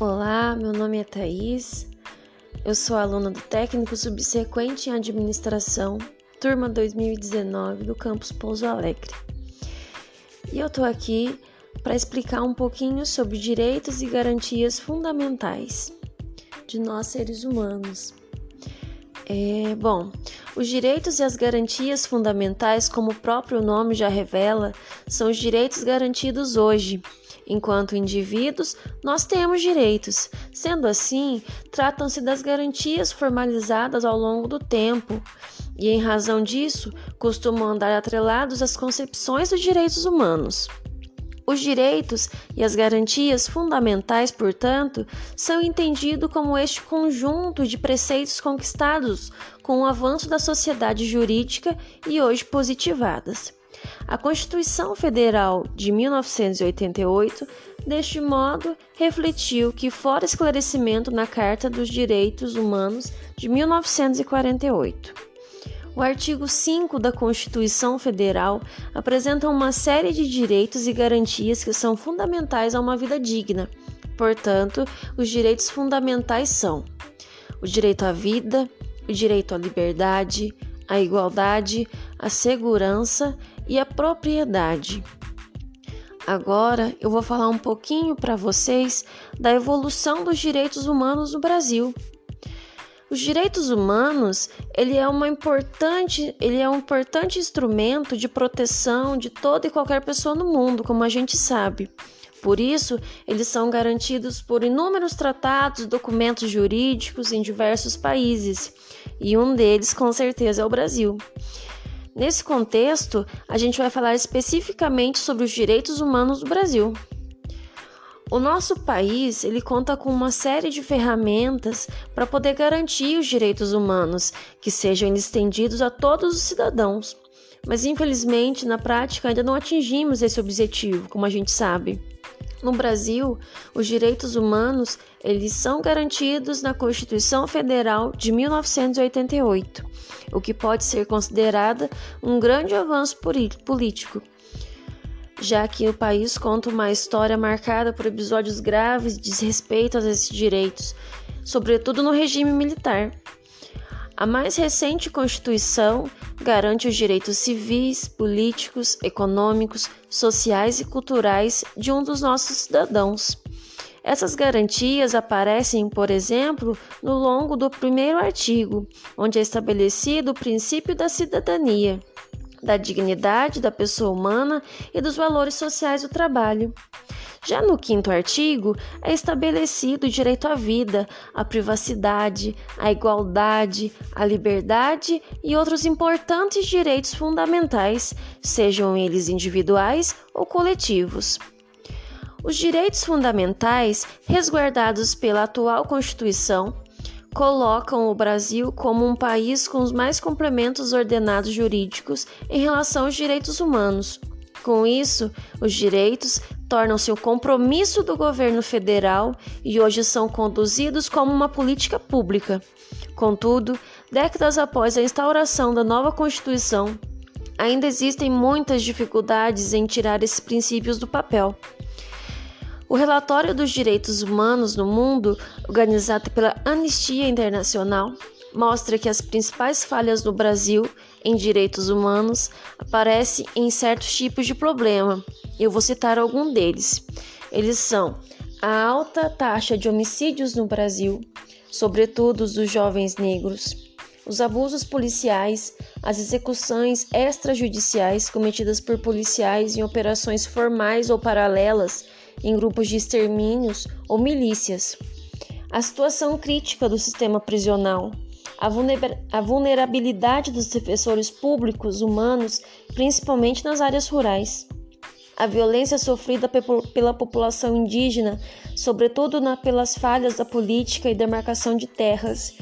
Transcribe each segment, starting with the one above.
Olá, meu nome é Thaís, eu sou aluna do técnico subsequente em administração, turma 2019 do campus Pouso Alegre. E eu tô aqui para explicar um pouquinho sobre direitos e garantias fundamentais de nós seres humanos. É, bom, os direitos e as garantias fundamentais, como o próprio nome já revela, são os direitos garantidos hoje. Enquanto indivíduos, nós temos direitos. Sendo assim, tratam-se das garantias formalizadas ao longo do tempo, e em razão disso, costumam andar atrelados às concepções dos direitos humanos. Os direitos e as garantias fundamentais, portanto, são entendidos como este conjunto de preceitos conquistados com o avanço da sociedade jurídica e hoje positivadas. A Constituição Federal de 1988, deste modo, refletiu que, fora esclarecimento na Carta dos Direitos Humanos de 1948. O artigo 5 da Constituição Federal apresenta uma série de direitos e garantias que são fundamentais a uma vida digna. Portanto, os direitos fundamentais são o direito à vida, o direito à liberdade, à igualdade, à segurança e à propriedade. Agora eu vou falar um pouquinho para vocês da evolução dos direitos humanos no Brasil. Os direitos humanos, ele é, uma importante, ele é um importante instrumento de proteção de toda e qualquer pessoa no mundo, como a gente sabe. Por isso, eles são garantidos por inúmeros tratados, documentos jurídicos em diversos países, e um deles, com certeza, é o Brasil. Nesse contexto, a gente vai falar especificamente sobre os direitos humanos do Brasil. O nosso país ele conta com uma série de ferramentas para poder garantir os direitos humanos que sejam estendidos a todos os cidadãos. Mas infelizmente, na prática, ainda não atingimos esse objetivo, como a gente sabe. No Brasil, os direitos humanos eles são garantidos na Constituição Federal de 1988, o que pode ser considerada um grande avanço político já que o país conta uma história marcada por episódios graves de desrespeito a esses direitos, sobretudo no regime militar. A mais recente Constituição garante os direitos civis, políticos, econômicos, sociais e culturais de um dos nossos cidadãos. Essas garantias aparecem, por exemplo, no longo do primeiro artigo, onde é estabelecido o princípio da cidadania da dignidade da pessoa humana e dos valores sociais do trabalho. Já no quinto artigo, é estabelecido o direito à vida, à privacidade, à igualdade, à liberdade e outros importantes direitos fundamentais, sejam eles individuais ou coletivos. Os direitos fundamentais, resguardados pela atual Constituição, colocam o Brasil como um país com os mais complementos ordenados jurídicos em relação aos direitos humanos. Com isso, os direitos tornam-se um compromisso do governo federal e hoje são conduzidos como uma política pública. Contudo, décadas após a instauração da nova Constituição, ainda existem muitas dificuldades em tirar esses princípios do papel. O relatório dos direitos humanos no mundo, organizado pela Anistia Internacional, mostra que as principais falhas no Brasil em direitos humanos aparecem em certos tipos de problema. Eu vou citar algum deles. Eles são a alta taxa de homicídios no Brasil, sobretudo dos jovens negros, os abusos policiais, as execuções extrajudiciais cometidas por policiais em operações formais ou paralelas em grupos de extermínios ou milícias. A situação crítica do sistema prisional, a vulnerabilidade dos defensores públicos humanos, principalmente nas áreas rurais, a violência sofrida pela população indígena, sobretudo na, pelas falhas da política e demarcação de terras,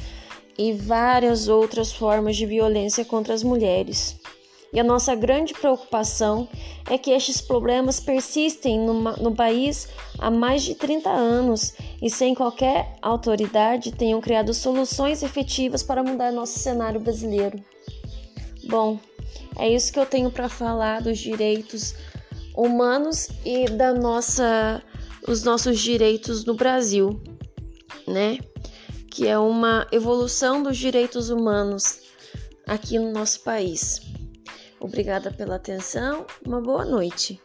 e várias outras formas de violência contra as mulheres. E a nossa grande preocupação é que estes problemas persistem no, no, país há mais de 30 anos e, sem qualquer autoridade, tenham criado soluções efetivas para mudar nosso cenário brasileiro. Bom, é isso que eu tenho para falar dos direitos humanos e da nossa os nossos direitos no Brasil, né? Que é uma evolução dos direitos humanos aqui no nosso país. Obrigada pela atenção, uma boa noite.